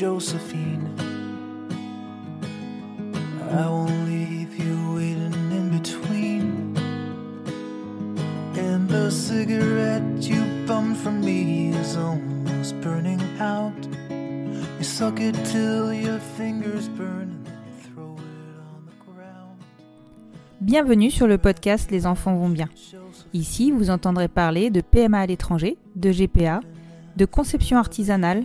Josephine. I won't leave you waiting in between. And the cigarette you bummed from me is almost burning out. You suck it till your fingers burn. Bienvenue sur le podcast Les enfants vont bien. Ici, vous entendrez parler de PMA à l'étranger, de GPA, de conception artisanale,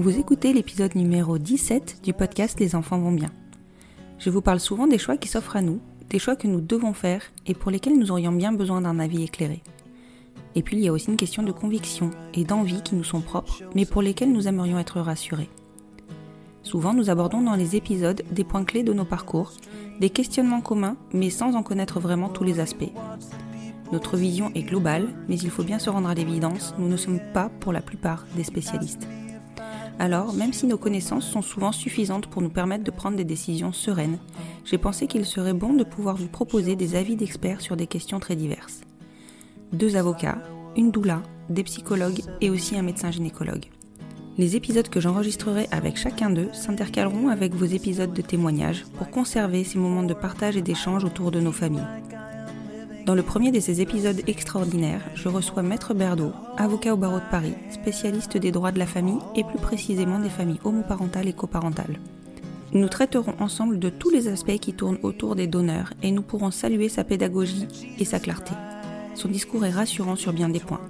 Vous écoutez l'épisode numéro 17 du podcast Les enfants vont bien. Je vous parle souvent des choix qui s'offrent à nous, des choix que nous devons faire et pour lesquels nous aurions bien besoin d'un avis éclairé. Et puis il y a aussi une question de conviction et d'envie qui nous sont propres, mais pour lesquelles nous aimerions être rassurés. Souvent, nous abordons dans les épisodes des points clés de nos parcours, des questionnements communs, mais sans en connaître vraiment tous les aspects. Notre vision est globale, mais il faut bien se rendre à l'évidence, nous ne sommes pas pour la plupart des spécialistes. Alors, même si nos connaissances sont souvent suffisantes pour nous permettre de prendre des décisions sereines, j'ai pensé qu'il serait bon de pouvoir vous proposer des avis d'experts sur des questions très diverses. Deux avocats, une doula, des psychologues et aussi un médecin gynécologue. Les épisodes que j'enregistrerai avec chacun d'eux s'intercaleront avec vos épisodes de témoignages pour conserver ces moments de partage et d'échange autour de nos familles. Dans le premier de ces épisodes extraordinaires, je reçois Maître Berdo, avocat au barreau de Paris, spécialiste des droits de la famille et plus précisément des familles homoparentales et coparentales. Nous traiterons ensemble de tous les aspects qui tournent autour des donneurs et nous pourrons saluer sa pédagogie et sa clarté. Son discours est rassurant sur bien des points.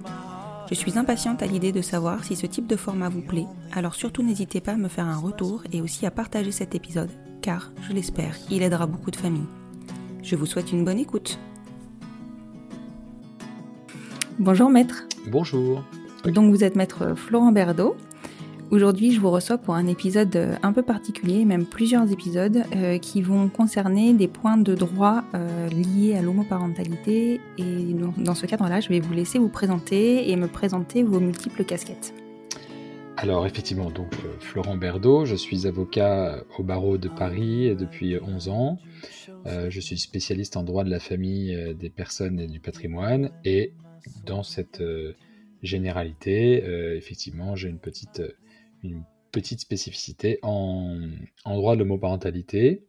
Je suis impatiente à l'idée de savoir si ce type de format vous plaît, alors surtout n'hésitez pas à me faire un retour et aussi à partager cet épisode, car, je l'espère, il aidera beaucoup de familles. Je vous souhaite une bonne écoute. Bonjour maître. Bonjour. Donc vous êtes maître Florent Berdo. Aujourd'hui, je vous reçois pour un épisode un peu particulier, même plusieurs épisodes euh, qui vont concerner des points de droit euh, liés à l'homoparentalité. Et dans- ce cadre-là, je vais vous laisser vous présenter et me présenter vos multiples casquettes. Alors effectivement, donc euh, Florent Berdo, je suis avocat au barreau de Paris depuis 11 ans. Euh, je suis spécialiste en droit de la famille, des personnes et du patrimoine. Et dans cette euh, généralité, euh, effectivement, j'ai une petite, euh, une petite spécificité en, en droit de l'homoparentalité.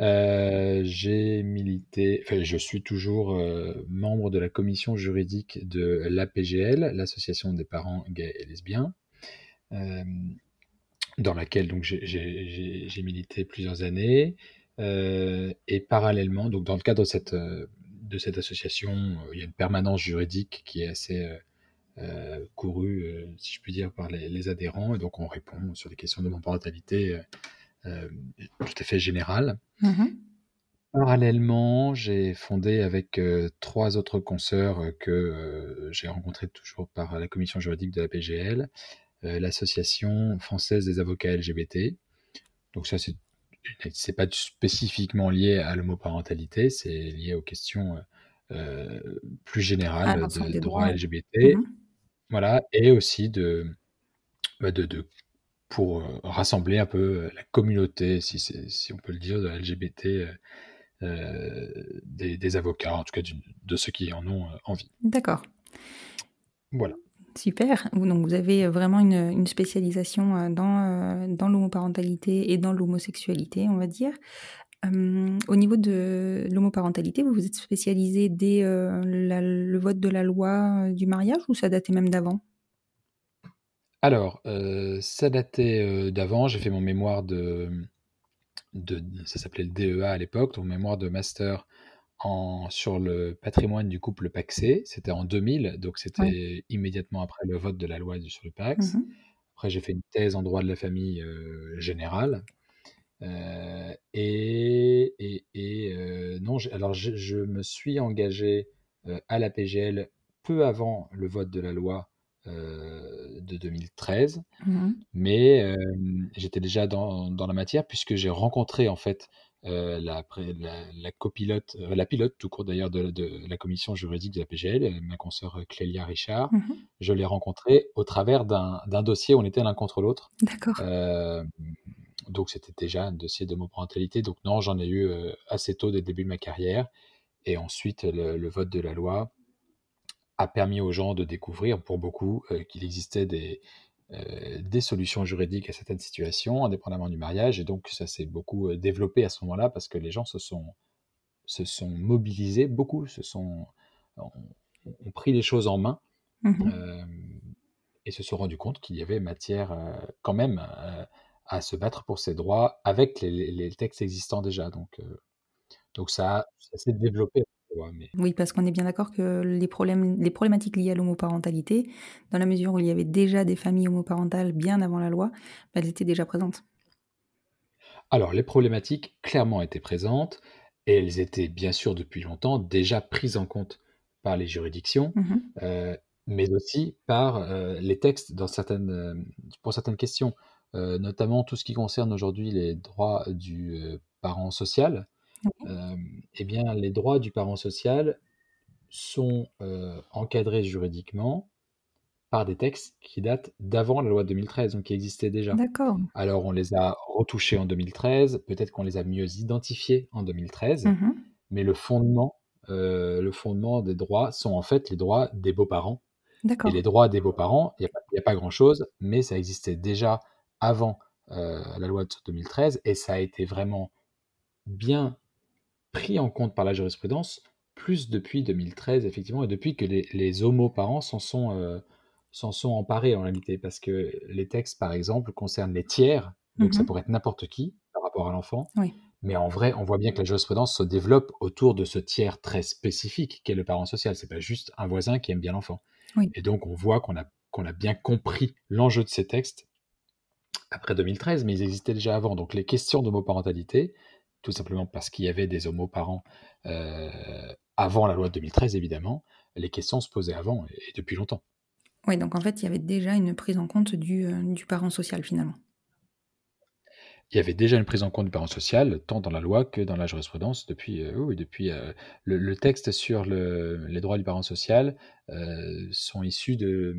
Euh, j'ai milité, enfin, je suis toujours euh, membre de la commission juridique de l'APGL, l'Association des parents gays et lesbiens, euh, dans laquelle donc j'ai- milité plusieurs années. Et parallèlement, donc dans le cadre de cette, de cette association, euh, il y a une permanence juridique qui est assez euh, euh, courue, si je puis dire, par les, les adhérents. Et donc on répond sur des questions de parentalité euh, tout à fait générales. Parallèlement, j'ai fondé avec euh, trois autres consoeurs que j'ai rencontrés toujours par la commission juridique de la PGL, l'association française des avocats LGBT. Donc ça, c'est c'est pas spécifiquement lié à l'homoparentalité, c'est lié aux questions euh, plus À générales l'ensemble de des droits droits. LGBT. Mhm. Voilà, et aussi de bah, de, de, pour euh, rassembler un peu la communauté, si, si on peut le dire, de LGBT, des, des, avocats, en tout cas de ceux qui en ont envie. D'accord. Voilà. Super. Donc vous avez vraiment une, spécialisation dans, dans l'homoparentalité et dans l'homosexualité, on va dire au niveau de l'homoparentalité, vous vous êtes spécialisé dès le vote de la loi du mariage ou ça datait même d'avant? Alors, ça datait d'avant. J'ai fait mon mémoire de, de ça s'appelait le DEA à l'époque, donc mémoire de master en, sur le patrimoine du couple Paxé. C'était en 2000, donc c'était immédiatement après le vote de la loi sur le Pax. Mmh après, j'ai fait une thèse en droit de la famille générale. Euh, et, et, euh, non, alors je, me suis engagé euh, à la PGL peu avant le vote de la loi de 2013, mmh mais j'étais déjà dans, dans, la matière puisque j'ai rencontré en fait la, la, copilote, la pilote tout court d'ailleurs de, de, la commission juridique de la PGL, ma consoeur Clélia Richard. Mmh je l'ai rencontrée au travers d'un dossier où on était l'un contre l'autre. D'accord donc c'était déjà un dossier d'homoparentalité. Donc non, j'en ai eu euh, assez tôt dès le début de ma carrière. Et ensuite, le, vote de la loi a permis aux gens de découvrir, pour beaucoup, euh, qu'il existait des, euh, des solutions juridiques à certaines situations, indépendamment du mariage. Et donc ça s'est beaucoup développé à ce moment-là parce que les gens se sont, se sont mobilisés, beaucoup se sont, ont, pris les choses en main. Mmh et se sont rendus compte qu'il y avait matière quand même à se battre pour ses droits avec les, textes existants déjà. Donc, euh, donc ça, s'est développé. Oui, parce qu'on est bien d'accord que les, problèmes, les problématiques liées à l'homoparentalité, dans la mesure où il y avait déjà des familles homoparentales bien avant la loi, bah, elles étaient déjà présentes. Alors, les problématiques clairement étaient présentes et elles étaient bien sûr depuis longtemps déjà prises en compte par les juridictions, mmh euh, mais aussi par euh, les textes dans certaines, pour certaines questions. Euh, notamment tout ce qui concerne aujourd'hui les droits du euh, parent social. Euh, eh bien, les droits du parent social sont encadrés juridiquement par des textes qui datent d'avant la loi de 2013, donc qui existaient déjà. D'accord. Alors, on les a retouchés en 2013, peut-être qu'on les a mieux identifiés en 2013, mmh mais le fondement, le fondement des droits sont en fait les droits des beaux-parents. Et les droits des beaux-parents, il n'y a, a, pas grand-chose, mais ça existait déjà avant euh, la loi de 2013 et ça a été vraiment bien pris en compte par la jurisprudence, plus depuis 2013, effectivement, et depuis que les, les homoparents s'en sont, euh, sont emparés en réalité, parce que les textes, par exemple, concernent les tiers, donc ça mmh pourrait être n'importe qui par rapport à l'enfant, mais en vrai, on voit bien que la jurisprudence se développe autour de ce tiers très spécifique qu'est le parent social, c'est pas juste un voisin qui aime bien l'enfant. Et donc on voit qu'on a, qu'on a bien compris l'enjeu de ces textes après 2013, mais ils existaient déjà avant. Donc les questions d'homoparentalité, tout simplement parce qu'il y avait des homoparents euh, avant la loi de 2013, évidemment, les questions se posaient avant et, depuis longtemps. Oui, donc en fait, il y avait déjà une prise en compte du, euh, du parent social finalement. Il y avait déjà une prise en compte du parent social, tant dans la loi que dans la jurisprudence, depuis, euh, oui, depuis le, texte sur le, les droits du parent social sont issus de...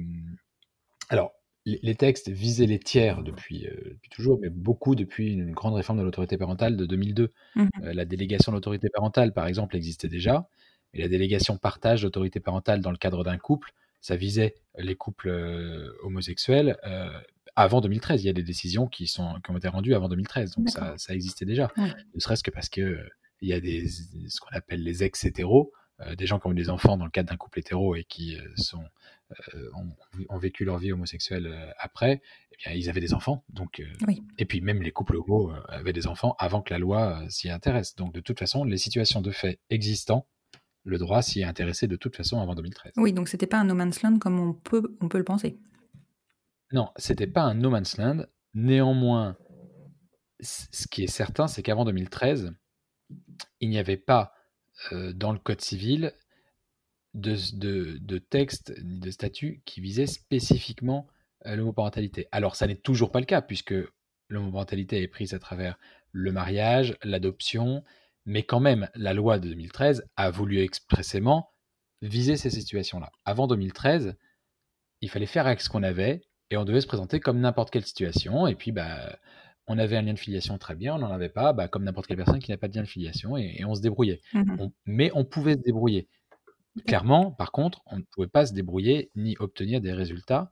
Alors, les textes visaient les tiers euh, depuis, toujours, mais beaucoup depuis une grande réforme de l'autorité parentale de 2002. Mmh euh, la délégation d'autorité parentale, par exemple, existait déjà, et la délégation partage d'autorité parentale dans le cadre d'un couple, ça visait les couples euh, homosexuels avant 2013. Il y a des décisions qui, sont, qui ont été rendues avant 2013, donc ça, existait déjà. Ne serait-ce que parce que il y a des, ce qu'on appelle les ex-hétéros, des gens qui ont eu des enfants dans le cadre d'un couple hétéro et qui sont euh, ont, vécu leur vie homosexuelle euh, après, eh bien, ils avaient des enfants. Donc, euh, Et puis même les couples homos avaient des enfants avant que la loi s'y intéresse. Donc de toute façon, les situations de fait existant, le droit s'y est intéressé de toute façon avant 2013. Oui, donc c'était pas un no man's land comme on peut, on peut le penser. Non, c'était pas un no man's land. Néanmoins, ce qui est certain, c'est qu'avant 2013, il n'y avait pas dans le Code civil de, de, de textes, de statuts qui visaient spécifiquement euh, l'homoparentalité. Alors, ça n'est toujours pas le cas, puisque l'homoparentalité est prise à travers le mariage, l'adoption, mais quand même, la loi de 2013 a voulu expressément viser ces situations-là. Avant 2013, il fallait faire avec ce qu'on avait, Et on devait se présenter comme n'importe quelle situation. Et puis, bah, on avait un lien de filiation très bien, on n'en avait pas, bah, comme n'importe quelle personne qui n'a pas de lien de filiation, et, on se débrouillait. Mhm. mais on pouvait se débrouiller. Clairement, par contre, on ne pouvait pas se débrouiller ni obtenir des résultats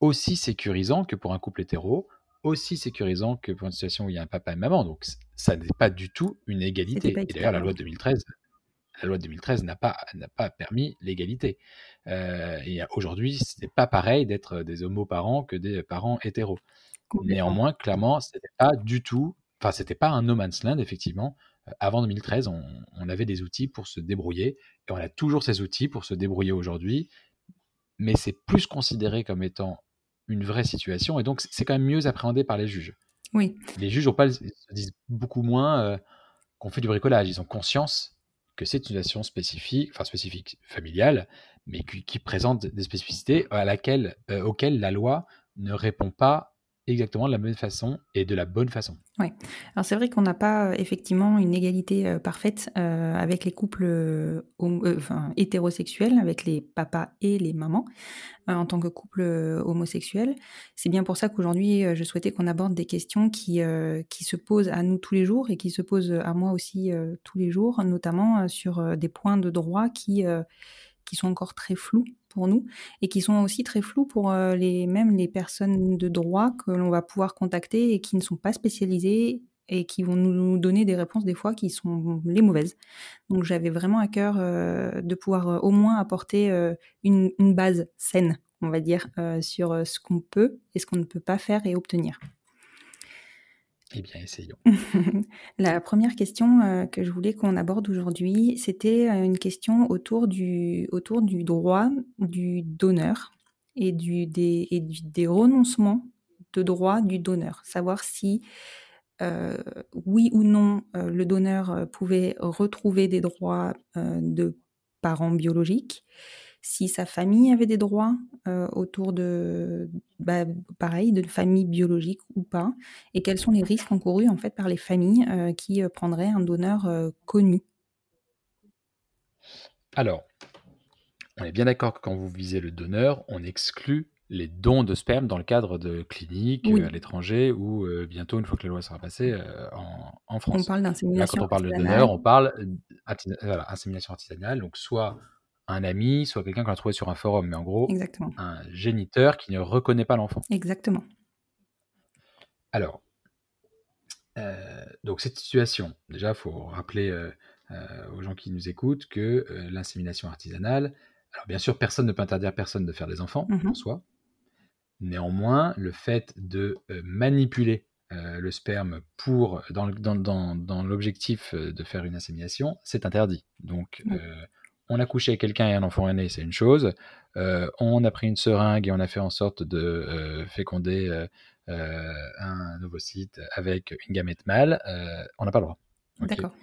aussi sécurisants que pour un couple hétéro, aussi sécurisants que pour une situation où il y a un papa et maman. Donc, ça n'est pas du tout une égalité. Et d'ailleurs, la loi de 2013 la loi de 2013 n'a pas, n'a pas permis l'égalité. Euh, et aujourd'hui, ce n'est pas pareil d'être des homoparents que des parents hétéros. Néanmoins, clairement, c'était pas du tout, enfin, c'était pas un no man's land, effectivement. Avant 2013, on, avait des outils pour se débrouiller, et on a toujours ces outils pour se débrouiller aujourd'hui, mais c'est plus considéré comme étant une vraie situation, et donc c'est quand même mieux appréhendé par les juges. Oui. Les juges pas, se disent beaucoup moins euh, qu'on fait du bricolage, ils ont conscience que c'est une situation spécifique, enfin spécifique familiale, mais qui, présente des spécificités à laquelle, euh, auxquelles la loi ne répond pas exactement de la même façon et de la bonne façon. Oui. Alors c'est vrai qu'on n'a pas euh, effectivement une égalité euh, parfaite euh, avec les couples hétérosexuels, avec les papas et les mamans, en tant que couple homosexuel. C'est bien pour ça qu'aujourd'hui, je souhaitais qu'on aborde des questions qui, qui se posent à nous tous les jours et qui se posent à moi aussi tous les jours, notamment sur des points de droit qui, qui sont encore très flous pour nous et qui sont aussi très flous pour euh, les, même les personnes de droit que l'on va pouvoir contacter et qui ne sont pas spécialisées et qui vont nous donner des réponses des fois qui sont les mauvaises. Donc j'avais vraiment à cœur euh, de pouvoir euh, au moins apporter une, une, base saine, on va dire, sur ce qu'on peut et ce qu'on ne peut pas faire et obtenir. Eh bien, essayons. La première question euh, que je voulais qu'on aborde aujourd'hui, c'était euh, une question autour du, autour du droit du donneur et, du, des, et des renoncements de droit du donneur. Savoir si, euh, oui ou non, le donneur pouvait retrouver des droits de parents biologiques si sa famille avait des droits euh, autour de, bah, pareil, de famille biologique ou pas, et quels sont les risques encourus en fait par les familles euh, qui euh, prendraient un donneur connu? Alors, on est bien d'accord que quand vous visez le donneur, on exclut les dons de sperme dans le cadre de cliniques à l'étranger ou bientôt, une fois que la loi sera passée, en, France. On parle d'insémination. Quand on parle de donneur, on parle d'insémination artisanale, donc soit un ami, soit quelqu'un qu'on a trouvé sur un forum, mais en gros, un géniteur qui ne reconnaît pas l'enfant. Exactement. Alors, euh, donc cette situation, déjà, il faut rappeler euh, euh, aux gens qui nous écoutent que l'insémination artisanale, alors bien sûr, personne ne peut interdire à personne de faire des enfants en mhm. soi. Néanmoins, le fait de manipuler le sperme pour dans, dans, l'objectif de faire une insémination, c'est interdit. Donc, on a couché avec quelqu'un et un enfant est né, c'est une chose. Euh, on a pris une seringue et on a fait en sorte de euh, féconder euh, un nouveau site avec une gamète mâle. on n'a pas le droit. D'accord.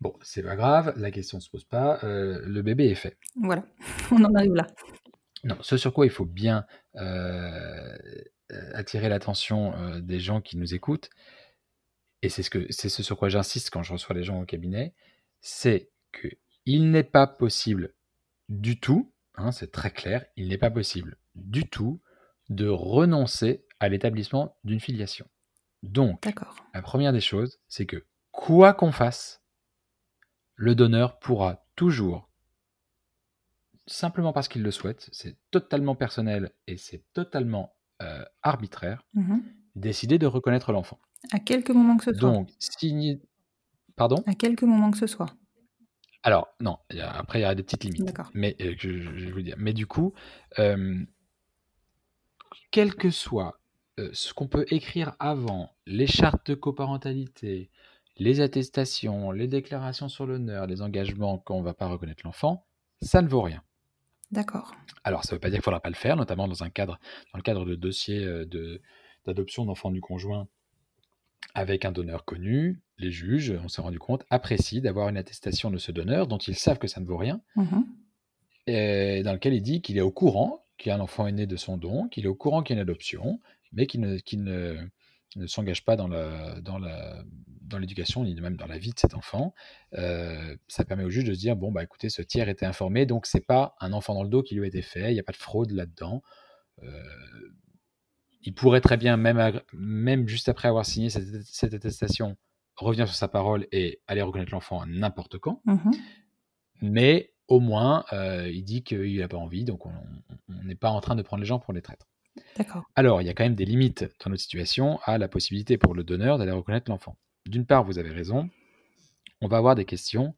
Bon, c'est pas grave, la question ne se pose pas. le bébé est fait. Voilà, on en arrive là. Non, ce sur quoi il faut bien attirer l'attention des gens qui nous écoutent, et c'est ce, que, c'est ce sur quoi j'insiste quand je reçois les gens au cabinet, c'est que il n'est pas possible du tout, hein, c'est très clair, il n'est pas possible du tout de renoncer à l'établissement d'une filiation. Donc, la première des choses, c'est que quoi qu'on fasse, le donneur pourra toujours, simplement parce qu'il le souhaite, c'est totalement personnel et c'est totalement euh, arbitraire, mmh décider de reconnaître l'enfant. À quelques moments que ce soit. Donc. Pardon? À quelques moments que ce soit. Alors, non, après, il y a des petites limites. Mais, euh, je, vous dire. Mais du coup, euh, quel que soit euh, ce qu'on peut écrire avant, les chartes de coparentalité, les attestations, les déclarations sur l'honneur, les engagements qu'on ne va pas reconnaître l'enfant, ça ne vaut rien. D'accord. Alors, ça ne veut pas dire qu'il ne faudra pas le faire, notamment dans, un cadre, dans le cadre de dossiers d'adoption d'enfants du conjoint avec un donneur connu, les juges, on s'est rendu compte, apprécient d'avoir une attestation de ce donneur dont ils savent que ça ne vaut rien, mmh et dans lequel il dit qu'il est au courant qu'il y a un enfant aîné de son don, qu'il est au courant qu'il y a une adoption, mais qu'il ne, ne, ne s'engage pas dans la, dans la, dans l'éducation ni même dans la vie de cet enfant. Euh, ça permet au juge de se dire bon bah écoutez, ce tiers était informé, donc c'est pas un enfant dans le dos qui lui a été fait, il n'y a pas de fraude là-dedans. euh, il pourrait très bien, même, juste après avoir signé cette, cette attestation, revenir sur sa parole et aller reconnaître l'enfant n'importe quand. Mhm. Mais au moins, euh, il dit qu'il n'a pas envie, donc on n'est pas en train de prendre les gens pour les traîtres. D'accord. Alors, il y a quand même des limites dans notre situation à la possibilité pour le donneur d'aller reconnaître l'enfant. D'une part, vous avez raison, on va avoir des questions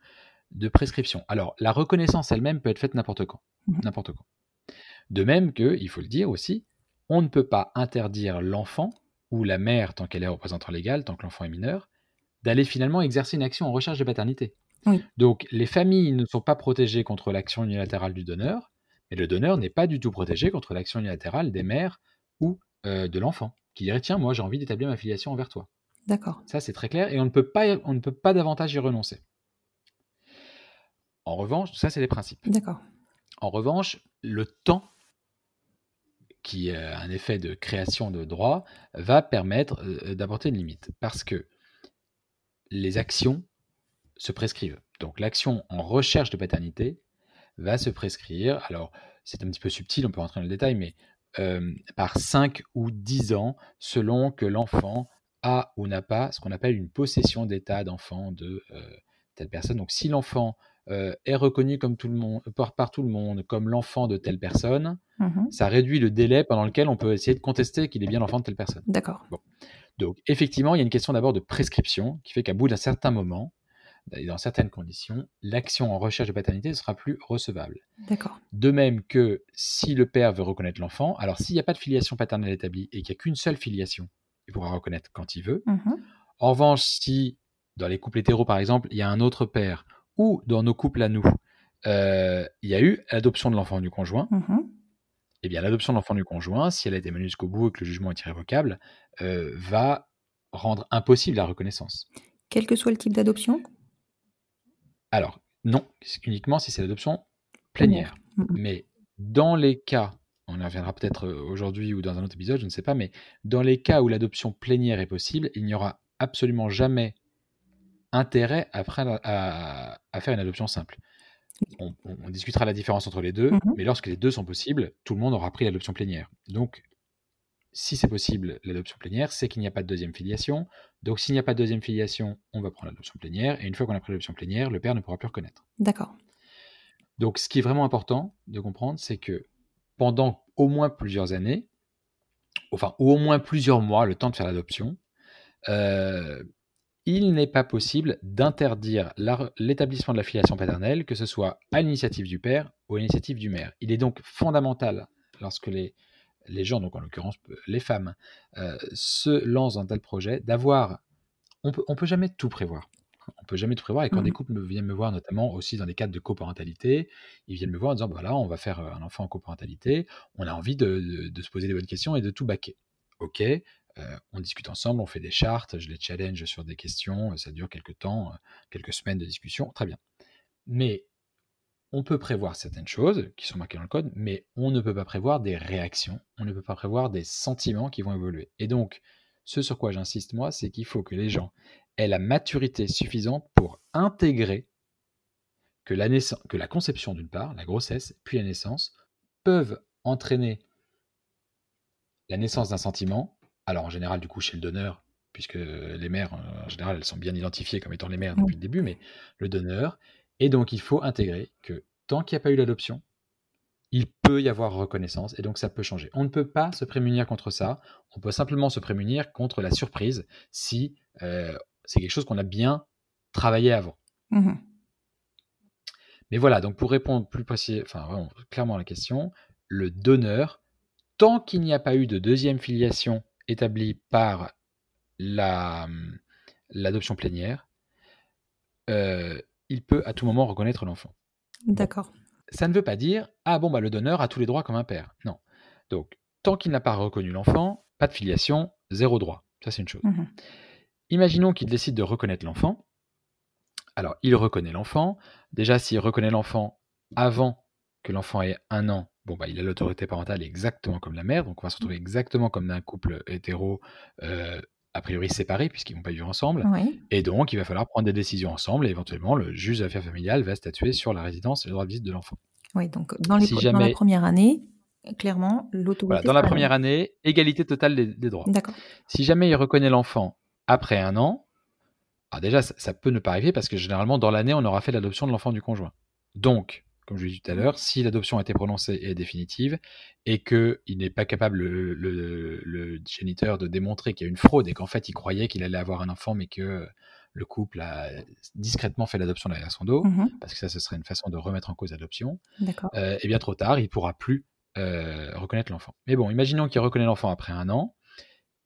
de prescription. Alors, la reconnaissance elle-même peut être faite n'importe quand. Mhm. N'importe quand. De même que, il faut le dire aussi, on ne peut pas interdire l'enfant ou la mère, tant qu'elle est représentant légal, tant que l'enfant est mineur, d'aller finalement exercer une action en recherche de paternité. Oui. Donc, les familles ne sont pas protégées contre l'action unilatérale du donneur, mais le donneur n'est pas du tout protégé contre l'action unilatérale des mères ou euh, de l'enfant, qui dirait tiens, moi j'ai envie d'établir ma filiation envers toi. D'accord. Ça, c'est très clair et on ne peut pas, on ne peut pas davantage y renoncer. En revanche, ça, c'est les principes. D'accord. En revanche, le temps, qui a un effet de création de droit, va permettre euh, d'apporter une limite. Parce que les actions se prescrivent. Donc l'action en recherche de paternité va se prescrire. Alors, c'est un petit peu subtil, on peut rentrer dans le détail, mais euh, par 5 ou 10 ans, selon que l'enfant a ou n'a pas ce qu'on appelle une possession d'état d'enfant de euh, telle personne. Donc si l'enfant euh, est reconnu comme tout le monde, par, par tout le monde comme l'enfant de telle personne, Mhm. ça réduit le délai pendant lequel on peut essayer de contester qu'il est bien l'enfant de telle personne. D'accord. Donc, effectivement, il y a une question d'abord de prescription qui fait qu'à bout d'un certain moment, et dans certaines conditions, l'action en recherche de paternité ne sera plus recevable. D'accord. De même que si le père veut reconnaître l'enfant, alors s'il n'y a pas de filiation paternelle établie et qu'il n'y a qu'une seule filiation, il pourra reconnaître quand il veut. Mhm. En revanche, si dans les couples hétéros, par exemple, il y a un autre père, ou dans nos couples à nous, euh, il y a eu l'adoption de l'enfant du conjoint, Mhm. eh bien, l'adoption de l'enfant du conjoint, si elle a été menée jusqu'au bout et que le jugement est irrévocable, euh, va rendre impossible la reconnaissance. Quel que soit le type d'adoption? Alors, non, uniquement si c'est l'adoption plénière. Mhm. Mais dans les cas, on y reviendra peut-être euh, aujourd'hui ou dans un autre épisode, je ne sais pas, mais dans les cas où l'adoption plénière est possible, il n'y aura absolument jamais intérêt à, à- à faire une adoption simple. On, on- on discutera la différence entre les deux, Mhm. mais lorsque les deux sont possibles, tout le monde aura pris l'adoption plénière. Donc, si c'est possible l'adoption plénière, c'est qu'il n'y a pas de deuxième filiation. Donc, s'il n'y a pas de deuxième filiation, on va prendre l'adoption plénière. Et une fois qu'on a pris l'adoption plénière, le père ne pourra plus reconnaître. D'accord. Donc, ce qui est vraiment important de comprendre, c'est que pendant au moins plusieurs années, enfin, ou au moins plusieurs mois, le temps de faire l'adoption, euh, il n'est pas possible d'interdire l'établissement de la filiation paternelle, que ce soit à l'initiative du père ou à l'initiative du maire. Il est donc fondamental, lorsque les, les gens, donc en l'occurrence les femmes, euh, se lancent dans un tel projet, d'avoir... On peut, on peut jamais tout prévoir. On peut jamais tout prévoir. Et quand Mhm. des couples me viennent me voir, notamment aussi dans des cadres de coparentalité, ils viennent me voir en disant, voilà, on va faire euh, un enfant en coparentalité, on a envie de, de- de se poser des bonnes questions et de tout baquer. Ok, euh, on discute ensemble, on fait des chartes, je les challenge sur des questions, ça dure quelques temps, euh, quelques semaines de discussion, très bien. Mais on peut prévoir certaines choses qui sont marquées dans le code, mais on ne peut pas prévoir des réactions, on ne peut pas prévoir des sentiments qui vont évoluer. Et donc, ce sur quoi j'insiste moi, c'est qu'il faut que les gens aient la maturité suffisante pour intégrer que la, naissance, que la conception d'une part, la grossesse, puis la naissance, peuvent entraîner la naissance d'un sentiment, alors en général du coup chez le donneur, puisque les mères, euh, en général, elles sont bien identifiées comme étant les mères depuis le début, mais le donneur, et donc il faut intégrer que tant qu'il n'y a pas eu l'adoption, il peut y avoir reconnaissance, et donc ça peut changer. On ne peut pas se prémunir contre ça, on peut simplement se prémunir contre la surprise si euh, c'est quelque chose qu'on a bien travaillé avant. Mhm. Mais voilà, donc pour répondre plus précis, enfin vraiment, clairement à la question, le donneur, tant qu'il n'y a pas eu de deuxième filiation établie par la, l'adoption plénière, euh, il peut à tout moment reconnaître l'enfant. D'accord. Ça ne veut pas dire ah bon bah le donneur a tous les droits comme un père. Non. Donc tant qu'il n'a pas reconnu l'enfant, pas de filiation, zéro droit. Ça c'est une chose. Mhm. Imaginons qu'il décide de reconnaître l'enfant. Alors, il reconnaît l'enfant. Déjà, s'il reconnaît l'enfant avant que l'enfant ait un an, bon, bah, il a l'autorité parentale exactement comme la mère. Donc, on va se retrouver exactement comme un couple hétéro, euh, a priori séparé, puisqu'ils ne vont pas vivre ensemble. Oui. Et donc, il va falloir prendre des décisions ensemble. Et éventuellement, le juge des affaires familiales va statuer sur la résidence et le droit de visite de l'enfant. Oui, donc dans, les Si dans la première année, clairement, l'autorité. Voilà, dans la première année, égalité totale des, des droits. D'accord. Si jamais il reconnaît l'enfant après un an, alors déjà, ça, ça peut ne pas arriver parce que généralement, dans l'année, on aura fait l'adoption de l'enfant du conjoint. Donc, comme je l'ai dit tout à l'heure, si l'adoption a été prononcée et est définitive et qu'il n'est pas capable, le, le- le géniteur, de démontrer qu'il y a une fraude et qu'en fait, il croyait qu'il allait avoir un enfant, mais que le couple a discrètement fait l'adoption derrière son dos, Mhm. parce que ça, ce serait une façon de remettre en cause l'adoption, euh, et bien trop tard, il pourra plus euh, reconnaître l'enfant. Mais bon, imaginons qu'il reconnaît l'enfant après un an,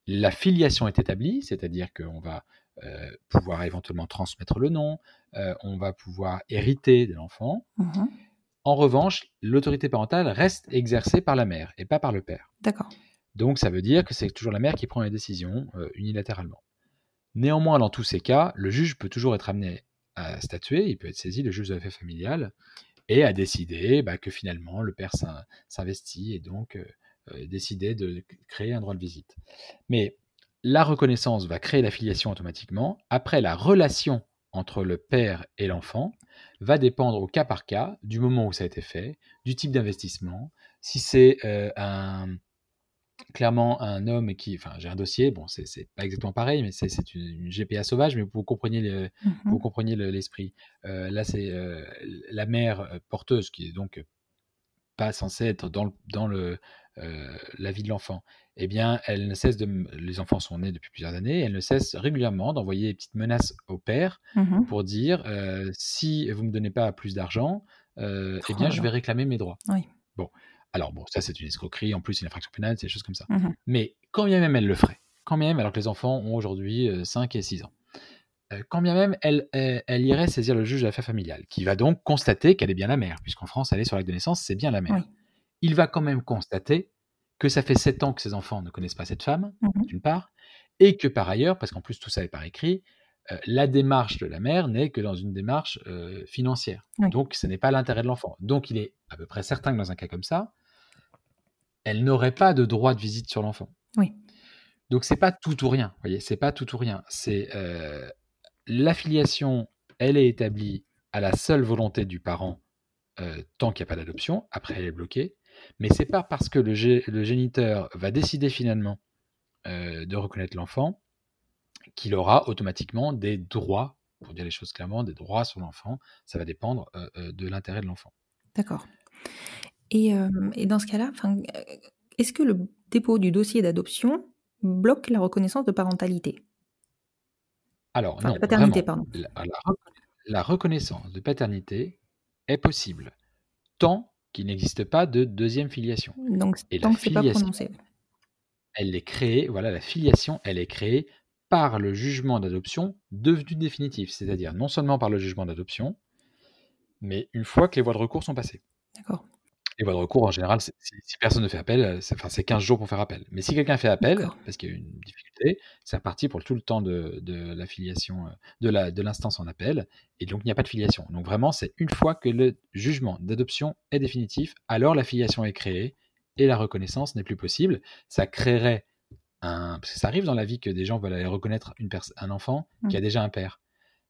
la filiation est établie, c'est-à-dire qu'on va euh, pouvoir éventuellement transmettre le nom, euh, on va pouvoir hériter de l'enfant. Mhm. En revanche, l'autorité parentale reste exercée par la mère et pas par le père. D'accord. Donc ça veut dire que c'est toujours la mère qui prend les décisions euh, unilatéralement. Néanmoins, dans tous ces cas, le juge peut toujours être amené à statuer, il peut être saisi, le juge de l'affaire familiale, et à décider bah, que finalement le père s'in- s'investit et donc euh, euh, décider de créer un droit de visite. Mais la reconnaissance va créer la filiation automatiquement. Après, la relation entre le père et l'enfant va dépendre au cas par cas du moment où ça a été fait, du type d'investissement. Si c'est euh, un, clairement un homme qui, enfin j'ai un dossier, bon c'est pas exactement pareil, mais c'est une, une GPA sauvage, mais vous comprenez le- Mhm. vous comprenez le- l'esprit. Euh, là c'est euh, la mère porteuse qui est donc pas censée être dans le, dans le euh, la vie de l'enfant. Eh bien, elle ne cesse de, les enfants sont nés depuis plusieurs années, elle ne cesse régulièrement d'envoyer des petites menaces au père Mhm. pour dire euh, si vous me donnez pas plus d'argent, euh, eh bien je vais réclamer mes droits. Oui. Bon, alors bon, ça c'est une escroquerie, en plus c'est une infraction pénale, c'est des choses comme ça. Mhm. Mais quand bien même elle le ferait, quand bien même, alors que les enfants ont aujourd'hui euh, 5 et 6 ans, euh, quand bien même elle, elle, elle irait saisir le juge de l'affaire familiale, qui va donc constater qu'elle est bien la mère, puisqu'en France, elle est sur l'acte de naissance, c'est bien la mère. Oui. Il va quand même constater que ça fait 7 ans que ses enfants ne connaissent pas cette femme, Mhm. d'une part, et que par ailleurs, parce qu'en plus tout ça est par écrit, euh, la démarche de la mère n'est que dans une démarche euh, financière. Oui. Donc ce n'est pas l'intérêt de l'enfant. Donc il est à peu près certain que dans un cas comme ça, elle n'aurait pas de droit de visite sur l'enfant. Oui. Donc c'est pas tout ou rien, voyez, c'est pas tout ou rien. C'est euh, l'affiliation, elle est établie à la seule volonté du parent euh, tant qu'il n'y a pas d'adoption. Après, elle est bloquée. Mais c'est pas parce que le, gé- le géniteur va décider finalement euh, de reconnaître l'enfant qu'il aura automatiquement des droits, pour dire les choses clairement, des droits sur l'enfant. Ça va dépendre euh, euh, de l'intérêt de l'enfant. D'accord. Et, euh, et dans ce cas-là, est-ce que le dépôt du dossier d'adoption bloque la reconnaissance de parentalité? Alors, Enfin, non, de paternité, vraiment, pardon. la, la reconna- la reconnaissance de paternité est possible tant qu'il n'existe pas de deuxième filiation. Donc, Et la tant que c'est pas filiation, prononcé. elle est créée, voilà, la filiation, elle est créée par le jugement d'adoption devenu définitif, c'est-à-dire non seulement par le jugement d'adoption, mais une fois que les voies de recours sont passées. D'accord. Les voies de recours, en général, si, si personne ne fait appel, euh, c'est enfin, c'est 15 jours pour faire appel. Mais si quelqu'un fait appel, parce qu'il y a une difficulté, c'est reparti pour tout le temps de, de la filiation, euh, de la- de l'instance en appel, et donc il n'y a pas de filiation. Donc vraiment, c'est une fois que le jugement d'adoption est définitif, alors la filiation est créée, et la reconnaissance n'est plus possible. Ça créerait un... Parce que ça arrive dans la vie que des gens veulent aller reconnaître une un enfant qui a Mm. déjà un père.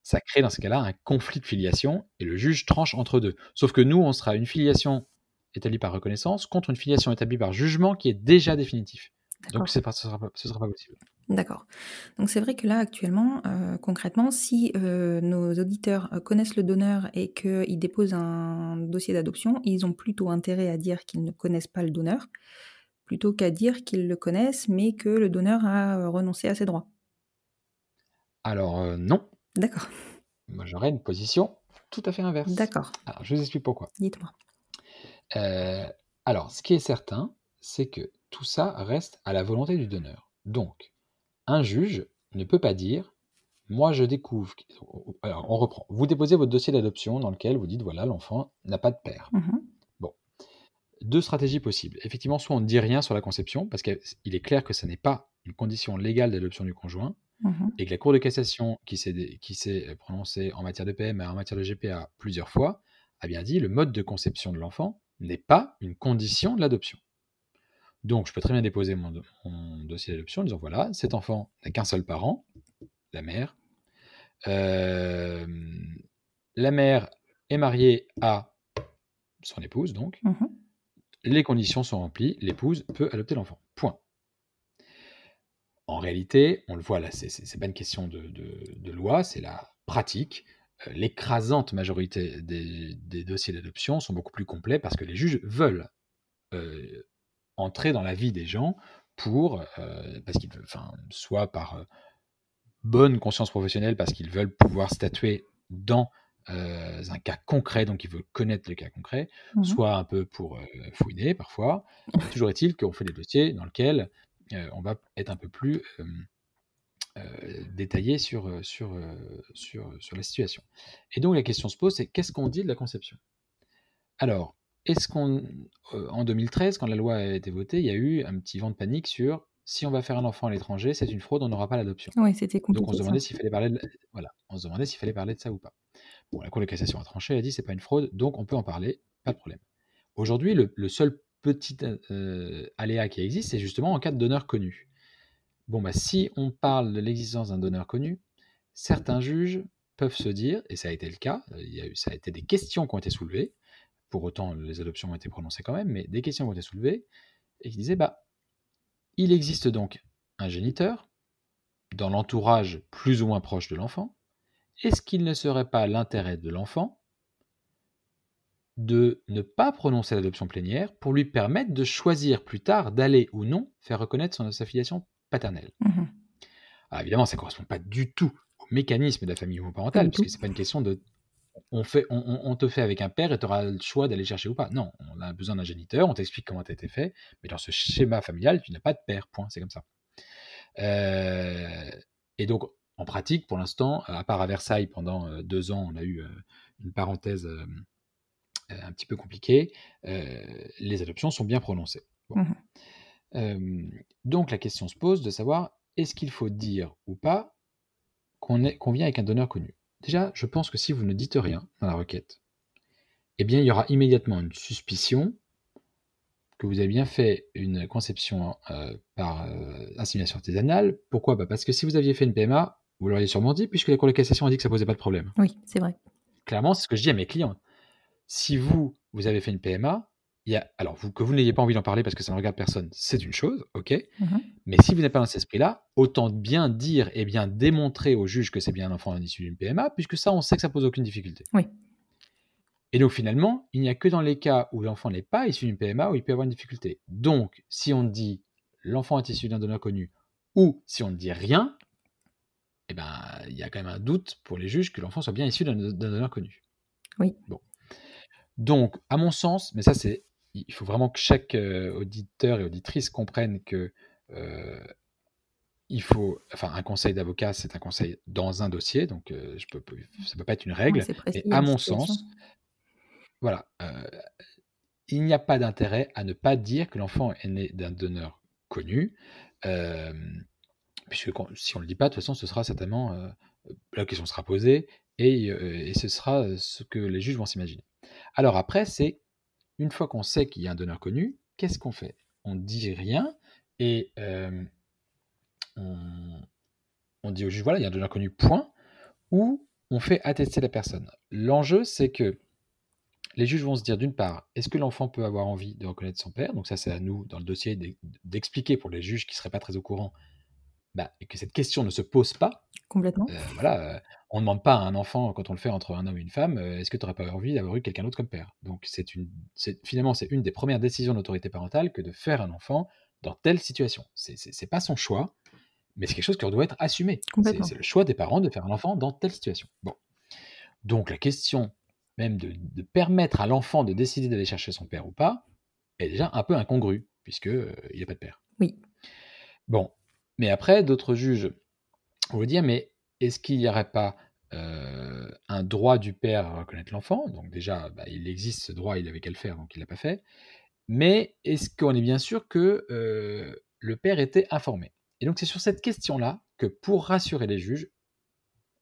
Ça crée dans ce cas-là un conflit de filiation, et le juge tranche entre deux. Sauf que nous, on sera une filiation établie par reconnaissance contre une filiation établie par jugement qui est déjà définitif. D'accord. Donc ce ne sera, pas- ce sera pas possible. D'accord. Donc c'est vrai que là actuellement, euh, concrètement, si euh, nos auditeurs euh, connaissent le donneur et qu'ils déposent un dossier d'adoption, ils ont plutôt intérêt à dire qu'ils ne connaissent pas le donneur, plutôt qu'à dire qu'ils le connaissent, mais que le donneur a renoncé à ses droits. Alors euh, non, D'accord. moi j'aurais une position tout à fait inverse. D'accord. Alors je vous explique pourquoi. Dites-moi. Euh, alors ce qui est certain, c'est que tout ça reste à la volonté du donneur. Donc, un juge ne peut pas dire moi je découvre. Alors on reprend. Vous déposez votre dossier d'adoption dans lequel vous dites voilà l'enfant n'a pas de père. Mhm. deux stratégies possibles. Effectivement, soit on ne dit rien sur la conception, parce qu'il est clair que ce n'est pas une condition légale d'adoption du conjoint, Mhm. et que la Cour de cassation, qui s'est qui s'est prononcée en matière de PM et en matière de GPA plusieurs fois, a bien dit le mode de conception de l'enfant n'est pas une condition de l'adoption. Donc, je peux très bien déposer mon, do- mon dossier d'adoption en disant voilà, cet enfant n'a qu'un seul parent, la mère. Euh, la mère est mariée à son épouse, donc, Mhm. les conditions sont remplies, l'épouse peut adopter l'enfant. Point. En réalité, on le voit là, c'est n'est pas une question de, de loi, c'est la pratique. Euh, l'écrasante majorité des, dossiers d'adoption sont beaucoup plus complets parce que les juges veulent euh, entrer dans la vie des gens pour, euh, parce qu'ils, enfin, soit par bonne conscience professionnelle, parce qu'ils veulent pouvoir statuer dans un cas concret, donc ils veulent connaître le cas concret, mmh soit un peu pour fouiner parfois. Toujours est-il qu'on fait des dossiers dans lesquels on va être un peu plus euh, détaillé sur, euh, sur, euh, sur, sur la situation. Et donc la question se pose, c'est qu'est-ce qu'on dit de la conception? Alors, est-ce qu'on, en 2013, quand la loi a été votée, il y a eu un petit vent de panique sur si on va faire un enfant à l'étranger, c'est une fraude, on n'aura pas l'adoption. Oui, c'était compliqué. Donc on se demandait s'il fallait parler de, voilà, on se demandait s'il fallait parler de ça ou pas. Bon, la Cour de cassation a tranché, elle a dit c'est pas une fraude, donc on peut en parler, pas de problème. Aujourd'hui, le, seul petit aléa qui existe, c'est justement en cas de donneur connu. Bon, bah, si on parle de l'existence d'un donneur connu, certains juges peuvent se dire, et ça a été le cas, il y a eu, ça a été des questions qui ont été soulevées, pour autant les adoptions ont été prononcées quand même, mais des questions ont été soulevées, et qui disaient, bah, il existe donc un géniteur, dans l'entourage plus ou moins proche de l'enfant, est-ce qu'il ne serait pas l'intérêt de l'enfant de ne pas prononcer l'adoption plénière pour lui permettre de choisir plus tard d'aller ou non faire reconnaître son, sa filiation paternelle. Mmh évidemment, ça ne correspond pas du tout au mécanisme de la famille homoparentale, puisque ce n'est pas une question de on, fait, on, te fait avec un père et tu auras le choix d'aller chercher ou pas. Non, on a besoin d'un géniteur, on t'explique comment tu as été fait, mais dans ce schéma familial, tu n'as pas de père, point, c'est comme ça. Euh, et donc, en pratique, pour l'instant, à part à Versailles, pendant euh, deux ans, on a eu euh, une parenthèse un petit peu compliquée, les adoptions sont bien prononcées. Mmh donc la question se pose de savoir est-ce qu'il faut dire ou pas qu'on vient avec un donneur connu? Déjà, je pense que si vous ne dites rien dans la requête, eh bien, il y aura immédiatement une suspicion que vous avez bien fait une conception euh, par euh, insémination artisanale. Pourquoi? Bah, Parce que si vous aviez fait une PMA, vous l'auriez sûrement dit, puisque la Cour de cassation a dit que ça ne posait pas de problème. Oui, c'est vrai. Clairement, c'est ce que je dis à mes clients. Si vous, vous avez fait une PMA, alors, que vous n'ayez pas envie d'en parler parce que ça ne regarde personne, c'est une chose, ok. Mmh Mais si vous n'êtes pas dans cet esprit-là, autant bien dire et bien démontrer au juge que c'est bien un enfant issu d'une PMA, puisque ça, on sait que ça pose aucune difficulté. Oui. Et donc, finalement, il n'y a que dans les cas où l'enfant n'est pas issu d'une PMA où il peut avoir une difficulté. Donc, si on dit l'enfant est issu d'un donneur connu, ou si on ne dit rien, eh ben, il y a quand même un doute pour les juges que l'enfant soit bien issu d'un donneur connu. Oui. Bon. Donc, à mon sens, mais ça c'est il faut vraiment que chaque euh, auditeur et auditrice comprenne que euh, il faut, enfin, un conseil d'avocat, c'est un conseil dans un dossier, donc euh, je peux, ça peut pas être une règle. mais à mon sens, voilà, il n'y a pas d'intérêt à ne pas dire que l'enfant est né d'un donneur connu, puisque si on ne le dit pas, de toute façon, ce sera certainement la question sera posée et, et ce sera ce que les juges vont s'imaginer. Alors après, c'est une fois qu'on sait qu'il y a un donneur connu, qu'est-ce qu'on fait? On dit rien et euh, on, dit au juge voilà, il y a un donneur connu, point, ou on fait attester la personne. L'enjeu, c'est que les juges vont se dire d'une part, est-ce que l'enfant peut avoir envie de reconnaître son père? Donc ça, c'est à nous, dans le dossier, d'expliquer pour les juges qui ne seraient pas très au courant, bah, que cette question ne se pose pas. Complètement. Euh, voilà, euh, on ne demande pas à un enfant, quand on le fait entre un homme et une femme, euh, est-ce que tu n'aurais pas envie d'avoir eu quelqu'un d'autre comme père? Donc c'est une, finalement, c'est une des premières décisions d'autorité parentale que de faire un enfant dans telle situation. C'est n'est pas son choix, mais c'est quelque chose qui doit être assumé. C'est le choix des parents de faire un enfant dans telle situation. Bon. Donc la question même de, de permettre à l'enfant de décider d'aller chercher son père ou pas est déjà un peu incongrue, puisqu'il il n'y a pas de père. Oui. Bon, mais après, d'autres juges vont dire, mais est-ce qu'il n'y aurait pas euh, un droit du père à reconnaître l'enfant? Donc déjà, bah, il existe ce droit, il avait qu'à le faire, donc il ne l'a pas fait. Mais est-ce qu'on est bien sûr que euh, le père était informé? Et donc c'est sur cette question-là que pour rassurer les juges,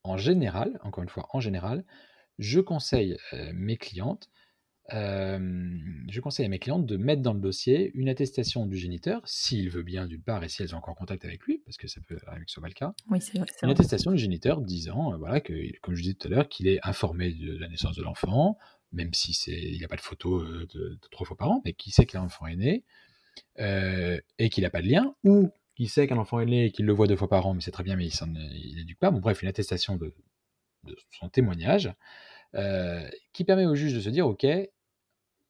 en général, encore une fois, en général, je conseille euh, mes clientes je conseille à mes clientes de mettre dans le dossier une attestation du géniteur, s'il veut bien d'une part et si elles ont encore contact avec lui, parce que ça peut arriver que ce soit pas le cas. Oui, c'est vrai. Une attestation du géniteur disant, euh, voilà, que, comme je disais tout à l'heure, qu'il est informé de la naissance de l'enfant, même si c'est, il n'y a pas de photo euh, de, de trois fois par an, mais qui sait que l'enfant est né euh, et qu'il n'a pas de lien, ou qui sait qu'un enfant est né et qu'il le voit deux fois par an, mais c'est très bien, mais il n'éduque pas. Bon, bref, une attestation de, de son témoignage euh, qui permet au juge de se dire, ok,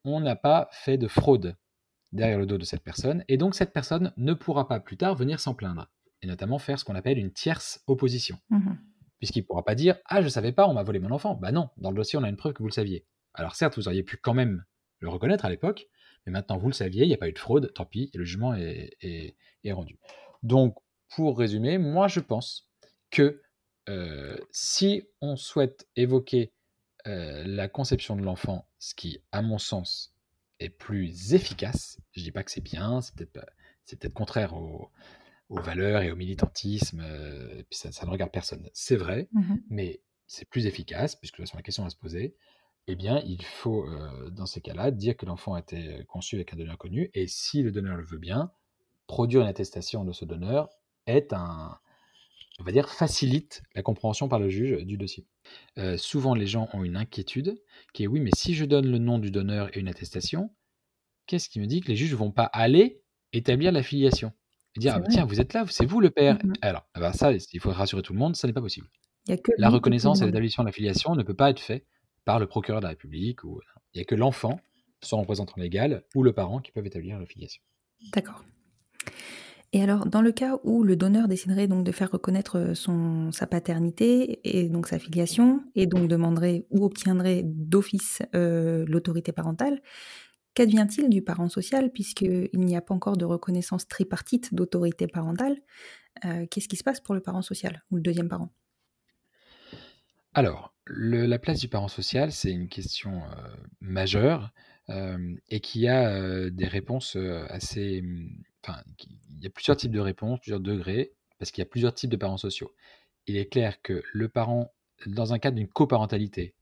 on n'a pas fait de fraude derrière le dos de cette personne, et donc cette personne ne pourra pas plus tard venir s'en plaindre, et notamment faire ce qu'on appelle une tierce opposition. Mhm. Puisqu'il ne pourra pas dire Ah, je ne savais pas, on m'a volé mon enfant. Bah non, dans le dossier, on a une preuve que vous le saviez. Alors certes, vous auriez pu quand même le reconnaître à l'époque, mais maintenant vous le saviez, il n'y a pas eu de fraude, tant pis, et le jugement est, est- est rendu. Donc, pour résumer, moi je pense que euh, si on souhaite évoquer euh, la conception de l'enfant, ce qui, à mon sens, est plus efficace, je dis pas que c'est bien, c'est peut-être pas- c'est peut-être contraire au- aux valeurs et au militantisme, euh, et puis ça, ça ne regarde personne, c'est vrai, Mhm. mais c'est plus efficace, puisque de toute façon la question va se poser, eh bien, il faut, euh, dans ces cas-là, dire que l'enfant a été conçu avec un donneur connu, et si le donneur le veut bien, produire une attestation de ce donneur est un, on va dire, facilite la compréhension par le juge du dossier. Euh, souvent, les gens ont une inquiétude qui est oui, mais si je donne le nom du donneur et une attestation, qu'est-ce qui me dit que les juges ne vont pas aller établir la filiation et dire ah, tiens, vous êtes là, c'est vous le père. Mhm. Alors, ah bah, ça, il faut rassurer tout le monde, ça n'est pas possible. Il y a que La reconnaissance et l'établissement de la filiation ne peut pas être fait par le procureur de la République ou il n'y a que l'enfant, son représentant légal ou le parent qui peuvent établir la filiation. D'accord. Et alors, dans le cas où le donneur déciderait donc de faire reconnaître euh, son, sa paternité et donc sa filiation, et donc demanderait ou obtiendrait d'office euh, l'autorité parentale, qu'advient-il du parent social puisqu'il n'y a pas encore de reconnaissance tripartite d'autorité parentale Euh, Qu'est-ce qui se passe pour le parent social ou le deuxième parent? Alors, la place du parent social, c'est une question majeure et qui a des réponses assez... Enfin, il y a plusieurs types de réponses, plusieurs degrés, parce qu'il y a plusieurs types de parents sociaux. Il est clair que le parent, dans un cadre d'une coparentalité,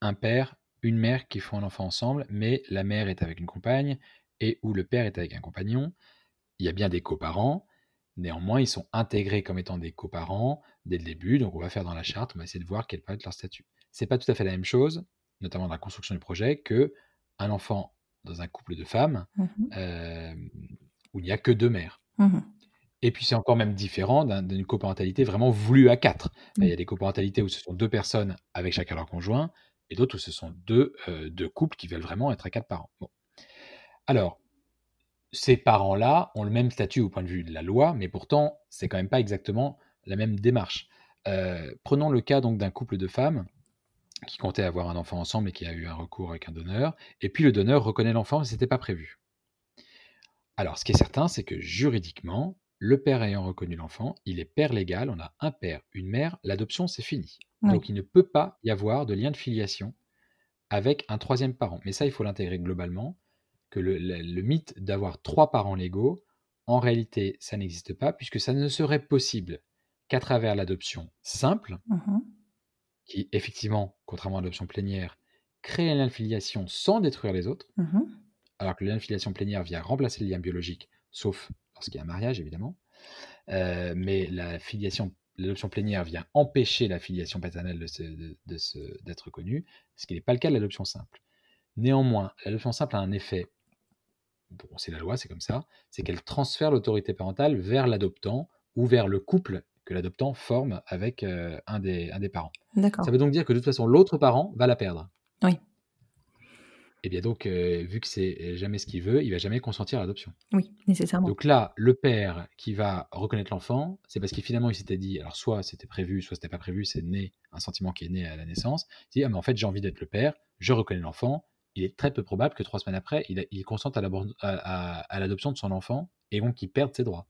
un père, une mère qui font un enfant ensemble, mais la mère est avec une compagne et ou le père est avec un compagnon, il y a bien des coparents, néanmoins ils sont intégrés comme étant des coparents dès le début, donc on va faire dans la charte, on va essayer de voir quel peut être leur statut. C'est pas tout à fait la même chose, notamment dans la construction du projet, que un enfant dans un couple de femmes euh, où il n'y a que deux mères. Mhm. Et puis c'est encore même différent d'un- d'une coparentalité vraiment voulue à quatre. Mm. Il y a des coparentalités où ce sont deux personnes avec chacun leur conjoint, et d'autres où ce sont deux, euh, deux couples qui veulent vraiment être à quatre parents. Bon. Alors, ces parents-là ont le même statut au point de vue de la loi, mais pourtant, c'est quand même pas exactement la même démarche. Euh, prenons le cas donc d'un couple de femmes qui comptait avoir un enfant ensemble et qui a eu un recours avec un donneur, et puis le donneur reconnaît l'enfant, mais c'était pas prévu. Alors, ce qui est certain, c'est que juridiquement, le père ayant reconnu l'enfant, il est père légal, on a un père, une mère, l'adoption, c'est fini. Donc, il ne peut pas y avoir de lien de filiation avec un troisième parent. Mais ça, il faut l'intégrer globalement, que le, le- le mythe d'avoir trois parents légaux, en réalité, ça n'existe pas, puisque ça ne serait possible qu'à travers l'adoption simple, Mhm. qui, effectivement, contrairement à l'adoption plénière, crée un lien de filiation sans détruire les autres Mhm. Alors que le lien de filiation plénière vient remplacer le lien biologique, sauf lorsqu'il y a un mariage, évidemment. Euh, mais la filiation, l'adoption plénière vient empêcher la filiation paternelle de se- de- de d'être connue, ce qui n'est pas le cas de l'adoption simple. Néanmoins, l'adoption simple a un effet, bon, c'est la loi, c'est comme ça, c'est qu'elle transfère l'autorité parentale vers l'adoptant ou vers le couple que l'adoptant forme avec euh, un, des, un des parents. Ça veut donc dire que de toute façon, l'autre parent va la perdre. Oui. Et bien donc, euh, vu que c'est jamais ce qu'il veut, il va jamais consentir à l'adoption. Oui, nécessairement. Donc là, le père qui va reconnaître l'enfant, c'est parce qu'il finalement il s'était dit, alors soit c'était prévu, soit c'était pas prévu, c'est né un sentiment qui est né à la naissance. Il dit ah mais en fait j'ai envie d'être le père, je reconnais l'enfant. Il est très peu probable que trois semaines après, il, a- il consente à l'adoption de son enfant et donc qu'il perde ses droits.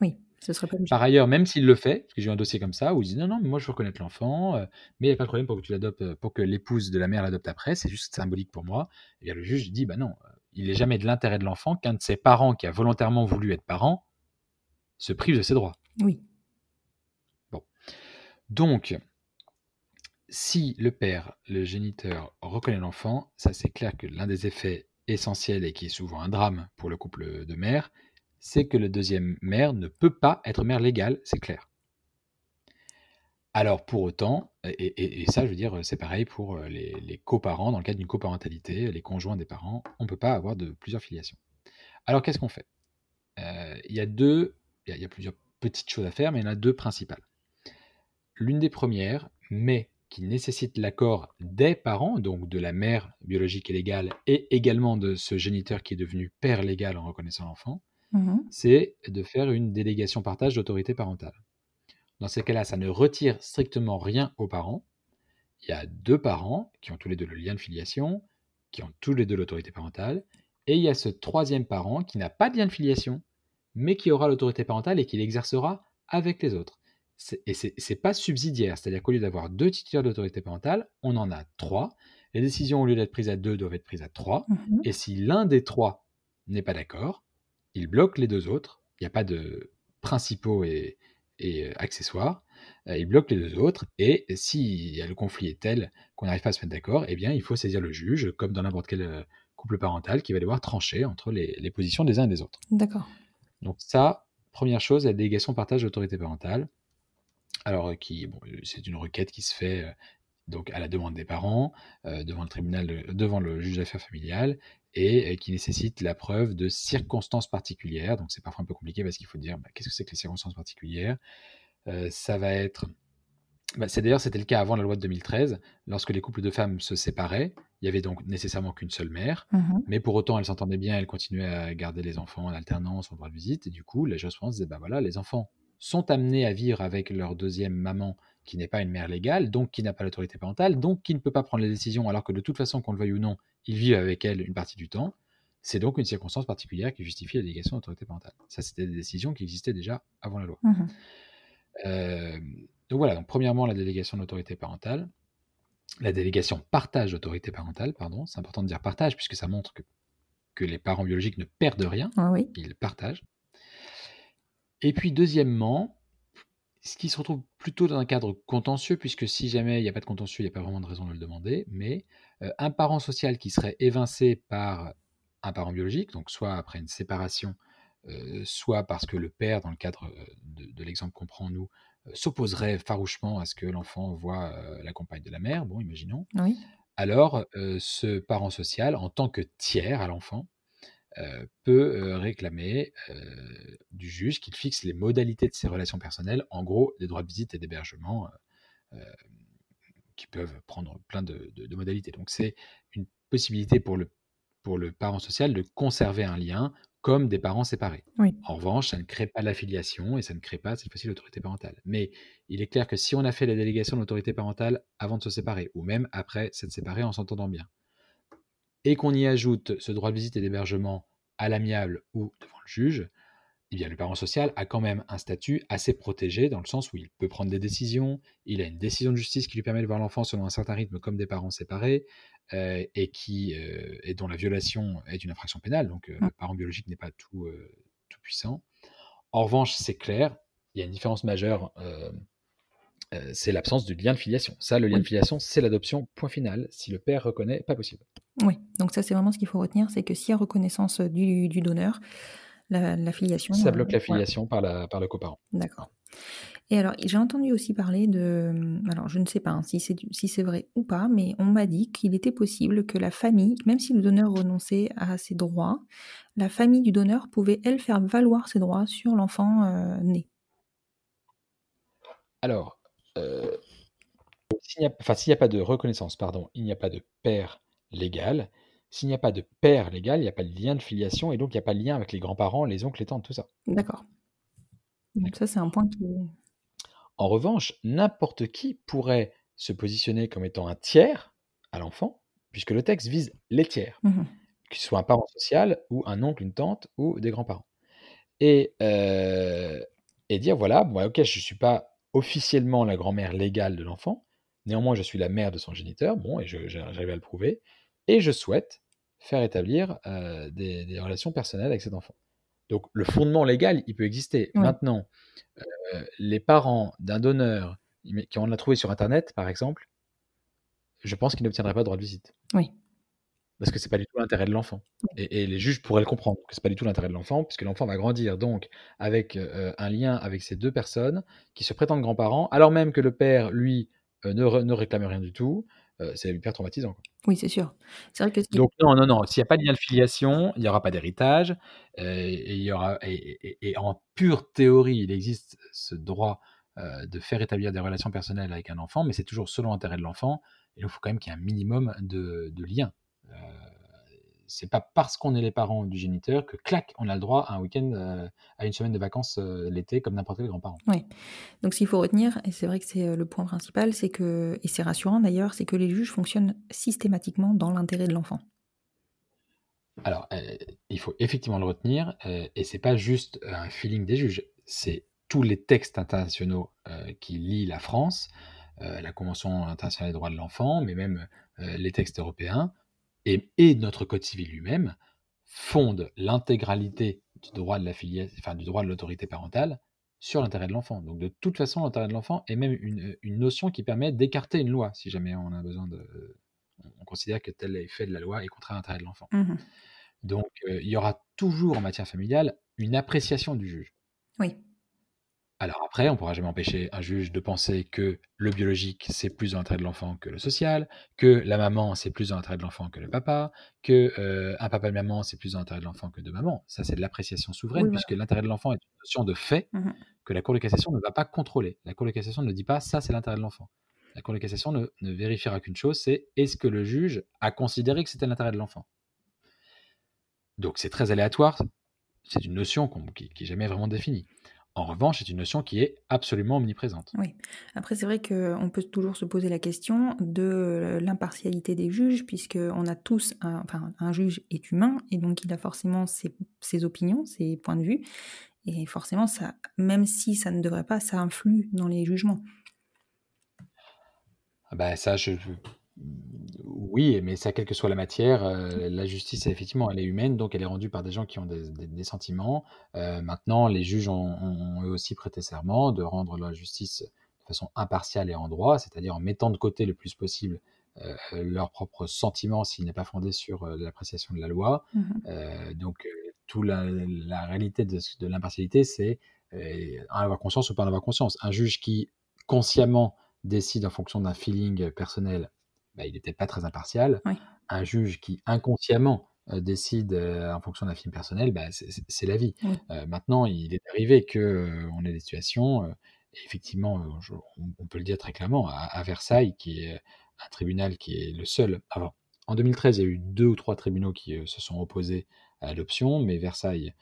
Oui, ce serait pas logique. Par ailleurs, même s'il le fait, parce que j'ai eu un dossier comme ça où il dit non, non, mais moi je veux reconnaître l'enfant, euh, mais il n'y a pas de problème pour que tu l'adoptes, euh, pour que l'épouse de la mère l'adopte après, c'est juste symbolique pour moi. Et bien le juge dit bah non, euh, il n'est jamais de l'intérêt de l'enfant qu'un de ses parents qui a volontairement voulu être parent se prive de ses droits. Oui. Donc, si le père, le géniteur, reconnaît l'enfant, ça c'est clair que l'un des effets essentiels et qui est souvent un drame pour le couple de mère, c'est que le deuxième mère ne peut pas être mère légale, c'est clair. Alors pour autant, et, ça, je veux dire, c'est pareil pour les, les coparents, dans le cadre d'une coparentalité, les conjoints des parents, on ne peut pas avoir de plusieurs filiations. Alors, qu'est-ce qu'on fait? Il y a deux, il y, a plusieurs petites choses à faire, mais il y en a deux principales. L'une des premières, mais qui nécessite l'accord des parents, donc de la mère biologique et légale, et également de ce géniteur qui est devenu père légal en reconnaissant l'enfant, mmh c'est de faire une délégation partage d'autorité parentale. Dans ces cas-là, ça ne retire strictement rien aux parents. Il y a deux parents qui ont tous les deux le lien de filiation, qui ont tous les deux l'autorité parentale, et il y a ce troisième parent qui n'a pas de lien de filiation, mais qui aura l'autorité parentale et qui l'exercera avec les autres. Et ce n'est pas subsidiaire, c'est-à-dire qu'au lieu d'avoir deux titulaires d'autorité parentale, on en a trois. Les décisions, au lieu d'être prises à deux, doivent être prises à trois. Mmh et si l'un des trois n'est pas d'accord, il bloque les deux autres. Il n'y a pas de principaux et, et euh, accessoires. Euh, il bloque les deux autres, et si le conflit est tel qu'on n'arrive pas à se mettre d'accord, eh bien, il faut saisir le juge, comme dans n'importe quel euh, couple parental, qui va devoir trancher entre les, positions des uns et des autres. D'accord. Donc ça, première chose, la délégation partage d'autorité parentale. Alors, qui, bon, c'est une requête qui se fait donc à la demande des parents, devant le tribunal, devant le juge d'affaires familiales, et qui nécessite la preuve de circonstances particulières. Donc c'est parfois un peu compliqué parce qu'il faut dire bah, qu'est-ce que c'est que les circonstances particulières? ça va être bah, c'est d'ailleurs c'était le cas avant la loi de 2013, lorsque les couples de femmes se séparaient, il y avait donc nécessairement qu'une seule mère, mmh mais pour autant elles s'entendaient bien, elles continuaient à garder les enfants en alternance, en droit de visite, et du coup la jurisprudence disait bah voilà les enfants sont amenés à vivre avec leur deuxième maman qui n'est pas une mère légale, donc qui n'a pas l'autorité parentale, donc qui ne peut pas prendre les décisions, alors que de toute façon, qu'on le veuille ou non, il vit avec elle une partie du temps. C'est donc une circonstance particulière qui justifie la délégation d'autorité parentale. Ça, c'était des décisions qui existaient déjà avant la loi. Mmh euh, donc voilà, donc premièrement, la délégation d'autorité parentale. La délégation partage d'autorité parentale, pardon. C'est important de dire partage, puisque ça montre que, que les parents biologiques ne perdent rien, ah oui. ils partagent. Et puis deuxièmement, ce qui se retrouve plutôt dans un cadre contentieux, puisque si jamais il n'y a pas de contentieux, il n'y a pas vraiment de raison de le demander, mais euh, un parent social qui serait évincé par un parent biologique, donc soit après une séparation, euh, soit parce que le père, dans le cadre euh, de, l'exemple qu'on prend nous, s'opposerait farouchement à ce que l'enfant voit la compagne de la mère, bon, imaginons, alors ce parent social, en tant que tiers à l'enfant, euh, peut euh, réclamer euh, du juge qu'il fixe les modalités de ses relations personnelles, en gros des droits de visite et d'hébergement qui peuvent prendre plein de, modalités. Donc c'est une possibilité pour le, pour le parent social de conserver un lien comme des parents séparés. En revanche, ça ne crée pas l'affiliation et ça ne crée pas cette fois-ci l'autorité parentale. Mais il est clair que si on a fait la délégation de l'autorité parentale avant de se séparer, ou même après s'être séparé en s'entendant bien, et qu'on y ajoute ce droit de visite et d'hébergement à l'amiable ou devant le juge, eh bien, le parent social a quand même un statut assez protégé dans le sens où il peut prendre des décisions, il a une décision de justice qui lui permet de voir l'enfant selon un certain rythme comme des parents séparés euh, et, qui, euh, et dont la violation est une infraction pénale, donc euh, le parent biologique n'est pas tout, tout puissant. En revanche, c'est clair, il y a une différence majeure c'est l'absence du lien de filiation. Ça, le lien de filiation, c'est l'adoption, point final. Si le père reconnaît, pas possible. Oui, donc ça, c'est vraiment ce qu'il faut retenir, c'est que s'il y a reconnaissance du, donneur, la, filiation... Ça bloque la filiation par, la, par le coparent. D'accord. Et alors, j'ai entendu aussi parler de... Alors, je ne sais pas hein, si c'est si c'est vrai ou pas, mais on m'a dit qu'il était possible que la famille, même si le donneur renonçait à ses droits, la famille du donneur pouvait, elle, faire valoir ses droits sur l'enfant euh, né. Alors, euh, s'il n'y a, pas de reconnaissance, pardon, il n'y a pas de père légal. S'il n'y a pas de père légal, il n'y a pas de lien de filiation et donc il n'y a pas de lien avec les grands-parents, les oncles, les tantes, tout ça. D'accord. Donc ça, c'est un point qui En revanche, n'importe qui pourrait se positionner comme étant un tiers à l'enfant, puisque le texte vise les tiers, mmh que ce soit un parent social ou un oncle, une tante ou des grands-parents. Et, euh, et dire, voilà, bon, ok, je ne suis pas officiellement la grand-mère légale de l'enfant. Néanmoins, je suis la mère de son géniteur, bon, et j'arrive à le prouver, et je souhaite faire établir euh, des, relations personnelles avec cet enfant. Donc, le fondement légal, il peut exister. Maintenant, euh, les parents d'un donneur qui on l'a trouvé sur Internet, par exemple, je pense qu'ils n'obtiendraient pas de droit de visite. Oui parce que c'est pas du tout l'intérêt de l'enfant. Et, les juges pourraient le comprendre, que c'est pas du tout l'intérêt de l'enfant, puisque l'enfant va grandir donc avec euh, un lien avec ces deux personnes qui se prétendent grands-parents, alors même que le père, lui, ne, ne, réclame rien du tout, c'est hyper traumatisant. Oui, c'est sûr. C'est vrai que Donc non, non, non. S'il n'y a pas de lien de filiation, il n'y aura pas d'héritage. et, il y aura, et, en pure théorie, il existe ce droit de faire établir des relations personnelles avec un enfant, mais c'est toujours selon l'intérêt de l'enfant. Il faut quand même qu'il y ait un minimum de, de lien c'est pas parce qu'on est les parents du géniteur que clac, on a le droit à un week-end, euh, à une semaine de vacances euh, l'été comme n'importe quel grand-parent. Oui. Donc s'il faut retenir, et c'est vrai que c'est euh, le point principal, c'est que, et c'est rassurant d'ailleurs, c'est que les juges fonctionnent systématiquement dans l'intérêt de l'enfant. Alors, il faut effectivement le retenir, et c'est pas juste un feeling des juges, c'est tous les textes internationaux qui lient la France, la Convention internationale des droits de l'enfant, mais même les textes européens et, notre Code civil lui-même fonde l'intégralité du droit de la enfin, du droit de l'autorité parentale sur l'intérêt de l'enfant. Donc de toute façon, l'intérêt de l'enfant est même une, notion qui permet d'écarter une loi, si jamais on a besoin de... On considère que tel effet de la loi est contraire à l'intérêt de l'enfant. Mmh Donc euh, il y aura toujours en matière familiale une appréciation du juge. Oui. Alors après, on ne pourra jamais empêcher un juge de penser que le biologique, c'est plus dans l'intérêt de l'enfant que le social, que la maman, c'est plus dans l'intérêt de l'enfant que le papa, que euh, un papa et une maman, c'est plus dans l'intérêt de l'enfant que de maman. Ça, c'est de l'appréciation souveraine, puisque l'intérêt de l'enfant est une notion de fait mmh que la Cour de cassation ne va pas contrôler. La Cour de cassation ne dit pas ça, c'est l'intérêt de l'enfant. La Cour de cassation ne, vérifiera qu'une chose, c'est est-ce que le juge a considéré que c'était l'intérêt de l'enfant? Donc c'est très aléatoire, c'est une notion qui n'est jamais vraiment définie. En revanche, c'est une notion qui est absolument omniprésente. Oui. Après, c'est vrai qu'on peut toujours se poser la question de l'impartialité des juges, puisqu'on a tous, un, enfin, un juge est humain, et donc il a forcément ses, opinions, ses points de vue, et forcément, ça, même si ça ne devrait pas, ça influe dans les jugements. Ah bah ça, je, oui, mais ça, quelle que soit la matière, euh, la justice, effectivement, elle est humaine, donc elle est rendue par des gens qui ont des, sentiments. Euh, maintenant, les juges ont, eux aussi prêté serment de rendre la justice de façon impartiale et en droit, c'est-à-dire en mettant de côté le plus possible euh, leurs propres sentiments s'il n'est pas fondé sur l'appréciation de la loi. Mmh donc, toute la, réalité de, de l'impartialité, c'est en avoir conscience ou pas en avoir conscience. Un juge qui consciemment décide en fonction d'un feeling personnel bah, il n'était pas très impartial. Un juge qui inconsciemment euh, décide euh, en fonction d'un film personnel, bah, c'est la vie. Euh, maintenant, il est arrivé qu'on ait des situations, effectivement, on, peut le dire très clairement, à, Versailles, qui est un tribunal qui est le seul. Alors, en 2013, il y a eu deux ou trois tribunaux qui se sont opposés à l'adoption, mais Versailles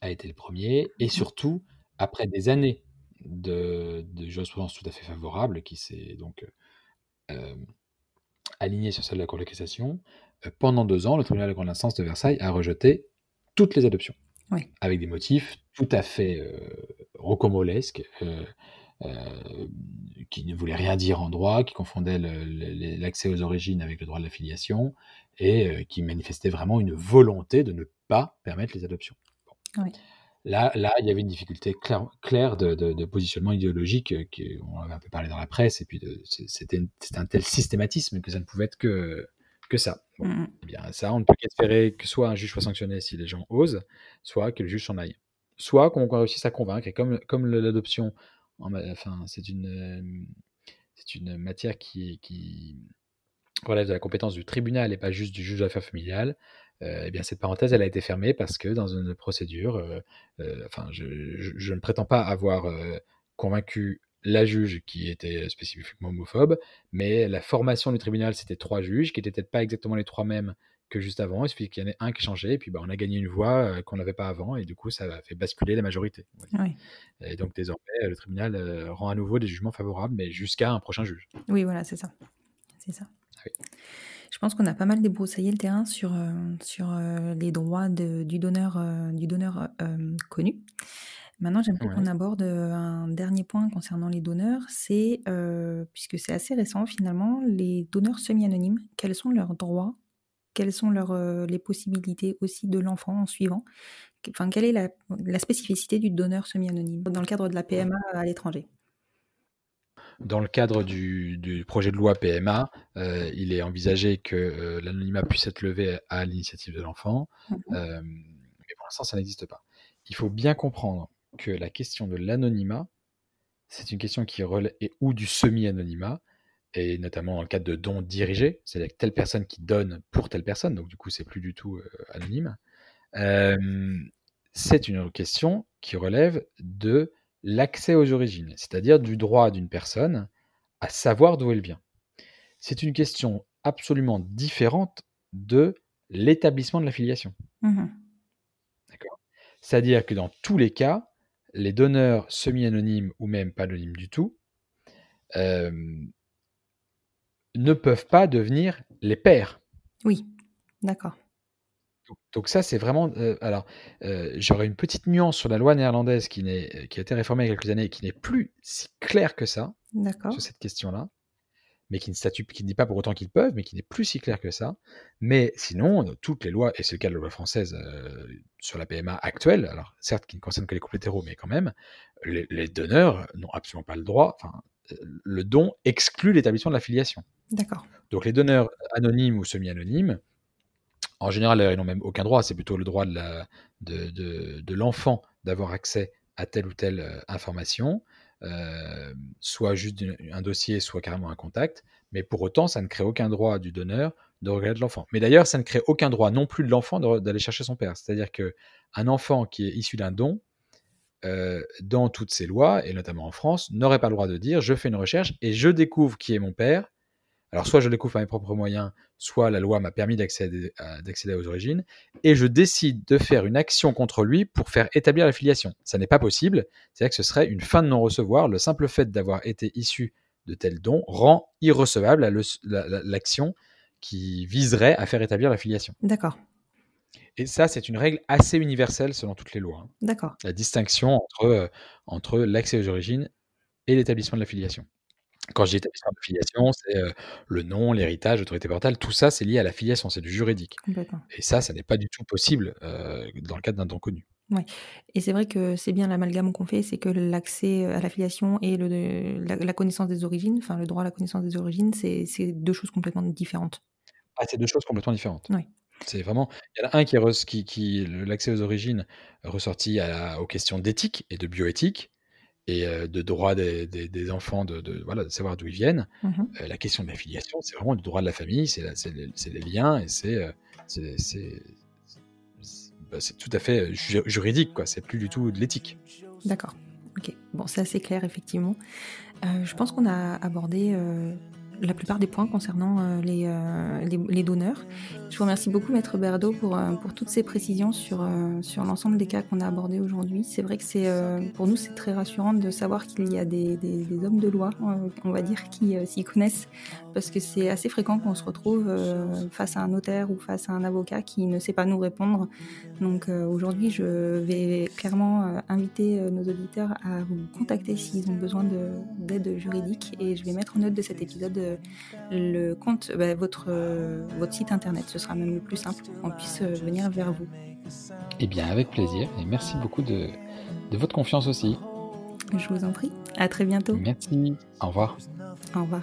a été le premier. Et surtout, après des années de, de jurisprudence tout à fait favorable, qui s'est donc aligné sur celle de la Cour de cassation, euh, pendant deux ans, le tribunal de grande instance de Versailles a rejeté toutes les adoptions. Avec des motifs tout à fait euh, rocambolesques, euh, qui ne voulaient rien dire en droit, qui confondaient l'accès aux origines avec le droit de la filiation, et qui manifestaient vraiment une volonté de ne pas permettre les adoptions. Là, là, il y avait une difficulté claire, de, positionnement idéologique, euh, qui, on avait un peu parlé dans la presse, et puis c'était un tel systématisme que ça ne pouvait être que, que ça. Mmh eh bien, ça, on ne peut qu'espérer que soit un juge soit sanctionné si les gens osent, soit que le juge s'en aille. Soit qu'on réussisse à convaincre, et comme, comme l'adoption, enfin, c'est une, euh, c'est une matière qui, qui relève de la compétence du tribunal et pas juste du juge d'affaires familiales, eh bien, cette parenthèse, elle a été fermée parce que dans une procédure, euh, euh, enfin, je, ne prétends pas avoir convaincu la juge qui était spécifiquement homophobe, mais la formation du tribunal, c'était trois juges qui n'étaient peut-être pas exactement les trois mêmes que juste avant. Il suffit qu'il y en ait un qui changeait, et puis bah, on a gagné une voix qu'on n'avait pas avant, et du coup, ça a fait basculer la majorité. Et donc, désormais, le tribunal rend à nouveau des jugements favorables, mais jusqu'à un prochain juge. Oui, voilà, c'est ça. C'est ça. Ah je pense qu'on a pas mal débroussaillé le terrain sur, euh, sur euh, les droits du donneur, euh, du donneur connu. Maintenant, j'aimerais qu'on aborde un dernier point concernant les donneurs, c'est, puisque c'est assez récent finalement, les donneurs semi-anonymes. Quels sont leurs droits? Quelles sont leurs, les possibilités aussi de l'enfant en suivant? Enfin, quelle est la, la spécificité du donneur semi-anonyme dans le cadre de la PMA à l'étranger? Dans le cadre du, projet de loi PMA, euh, il est envisagé que euh, l'anonymat puisse être levé à l'initiative de l'enfant, mmh euh, mais pour l'instant, ça n'existe pas. Il faut bien comprendre que la question de l'anonymat, c'est une question qui relève ou du semi-anonymat, et notamment dans le cadre de dons dirigés, c'est-à-dire telle personne qui donne pour telle personne, donc du coup c'est plus du tout anonyme. C'est une question qui relève de l'accès aux origines, c'est-à-dire du droit d'une personne à savoir d'où elle vient. C'est une question absolument différente de l'établissement de la filiation. Mmh C'est-à-dire que dans tous les cas, les donneurs semi-anonymes ou même pas anonymes du tout euh, ne peuvent pas devenir les pères. Oui, d'accord. Donc, ça, c'est vraiment... Euh, alors, euh, j'aurais une petite nuance sur la loi néerlandaise qui, qui a été réformée il y a quelques années et qui n'est plus si claire que ça sur cette question-là mais qui ne statue, qui ne dit pas pour autant qu'ils peuvent, mais qui n'est plus si clair que ça. Mais sinon, toutes les lois, et c'est le cas de la loi française euh, sur la PMA actuelle, alors certes qui ne concerne que les couples hétéros, mais quand même, les, donneurs n'ont absolument pas le droit, enfin, euh, le don exclut l'établissement de la filiation. D'accord. Donc les donneurs anonymes ou semi-anonymes, en général, ils n'ont même aucun droit, c'est plutôt le droit de, l'enfant d'avoir accès à telle ou telle euh, information. Euh, soit juste un dossier, soit carrément un contact. Mais pour autant, ça ne crée aucun droit du donneur de regarder l'enfant. Mais d'ailleurs, ça ne crée aucun droit non plus de l'enfant d'aller chercher son père. C'est-à-dire que un enfant qui est issu d'un don, euh, dans toutes ces lois, et notamment en France, n'aurait pas le droit de dire je fais une recherche et je découvre qui est mon père. Alors soit je le découvre par mes propres moyens, soit la loi m'a permis d'accéder aux origines, et je décide de faire une action contre lui pour faire établir la filiation. Ça n'est pas possible, c'est-à-dire que ce serait une fin de non-recevoir. Le simple fait d'avoir été issu de tel don rend irrecevable l'action qui viserait à faire établir la filiation. D'accord. Et ça, c'est une règle assez universelle selon toutes les lois. Hein. D'accord. La distinction entre, euh, entre l'accès aux origines et l'établissement de la filiation. Quand je dis établissement de filiation, c'est euh, le nom, l'héritage, l'autorité parentale, tout ça, c'est lié à la filiation, c'est du juridique. Et ça, ça n'est pas du tout possible euh, dans le cadre d'un don connu. Ouais. Et c'est vrai que c'est bien l'amalgame qu'on fait, c'est que l'accès à la filiation et le, la, connaissance des origines, enfin le droit à la connaissance des origines, c'est deux choses complètement différentes. Ah, c'est deux choses complètement différentes. Oui. C'est vraiment, il y en a un qui, qui, qui l'accès aux origines ressorti à, aux questions d'éthique et de bioéthique, et de droit des, des, enfants de, de, voilà, de savoir d'où ils viennent. Mmh la question de la filiation, c'est vraiment le droit de la famille, c'est les, liens et c'est bah, c'est tout à fait juridique, quoi. C'est plus du tout de l'éthique. D'accord. Ok. Bon, c'est assez clair, effectivement. Euh, je pense qu'on a abordé la plupart des points concernant euh, euh, les, les, donneurs. Je vous remercie beaucoup, Maître Berdo, pour, euh, pour toutes ces précisions sur, sur l'ensemble des cas qu'on a abordés aujourd'hui. C'est vrai que c'est pour nous, c'est très rassurant de savoir qu'il y a des, des, hommes de loi, on va dire, qui s'y connaissent, parce que c'est assez fréquent qu'on se retrouve face à un notaire ou face à un avocat qui ne sait pas nous répondre. Donc aujourd'hui, je vais clairement inviter nos auditeurs à vous contacter s'ils ont besoin d'aide juridique et je vais mettre en note de cet épisode le compte, bah, votre, votre site internet. Ce sera même le plus simple qu'on puisse euh, venir vers vous. Eh bien, avec plaisir. Et merci beaucoup de, de votre confiance aussi. Je vous en prie. À très bientôt. Merci. Au revoir. Au revoir.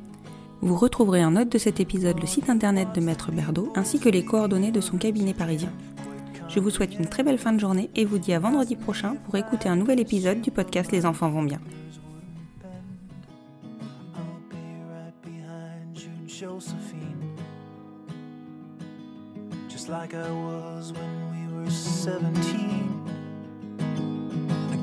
Vous retrouverez en note de cet épisode le site internet de Maître Berdo ainsi que les coordonnées de son cabinet parisien. Je vous souhaite une très belle fin de journée et vous dis à vendredi prochain pour écouter un nouvel épisode du podcast Les enfants vont bien.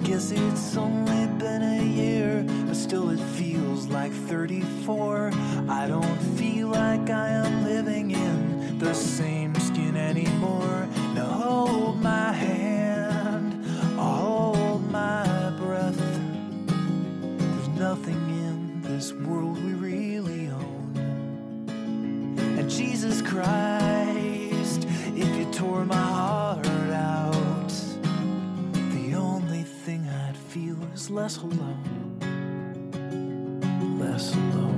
Guess it's only been a year, but still it feels like 34. I don't feel like I am living in the same skin anymore. Now hold my hand, hold my breath. There's nothing in this world we really own. And Jesus Christ, if you tore my heart is less alone, less alone.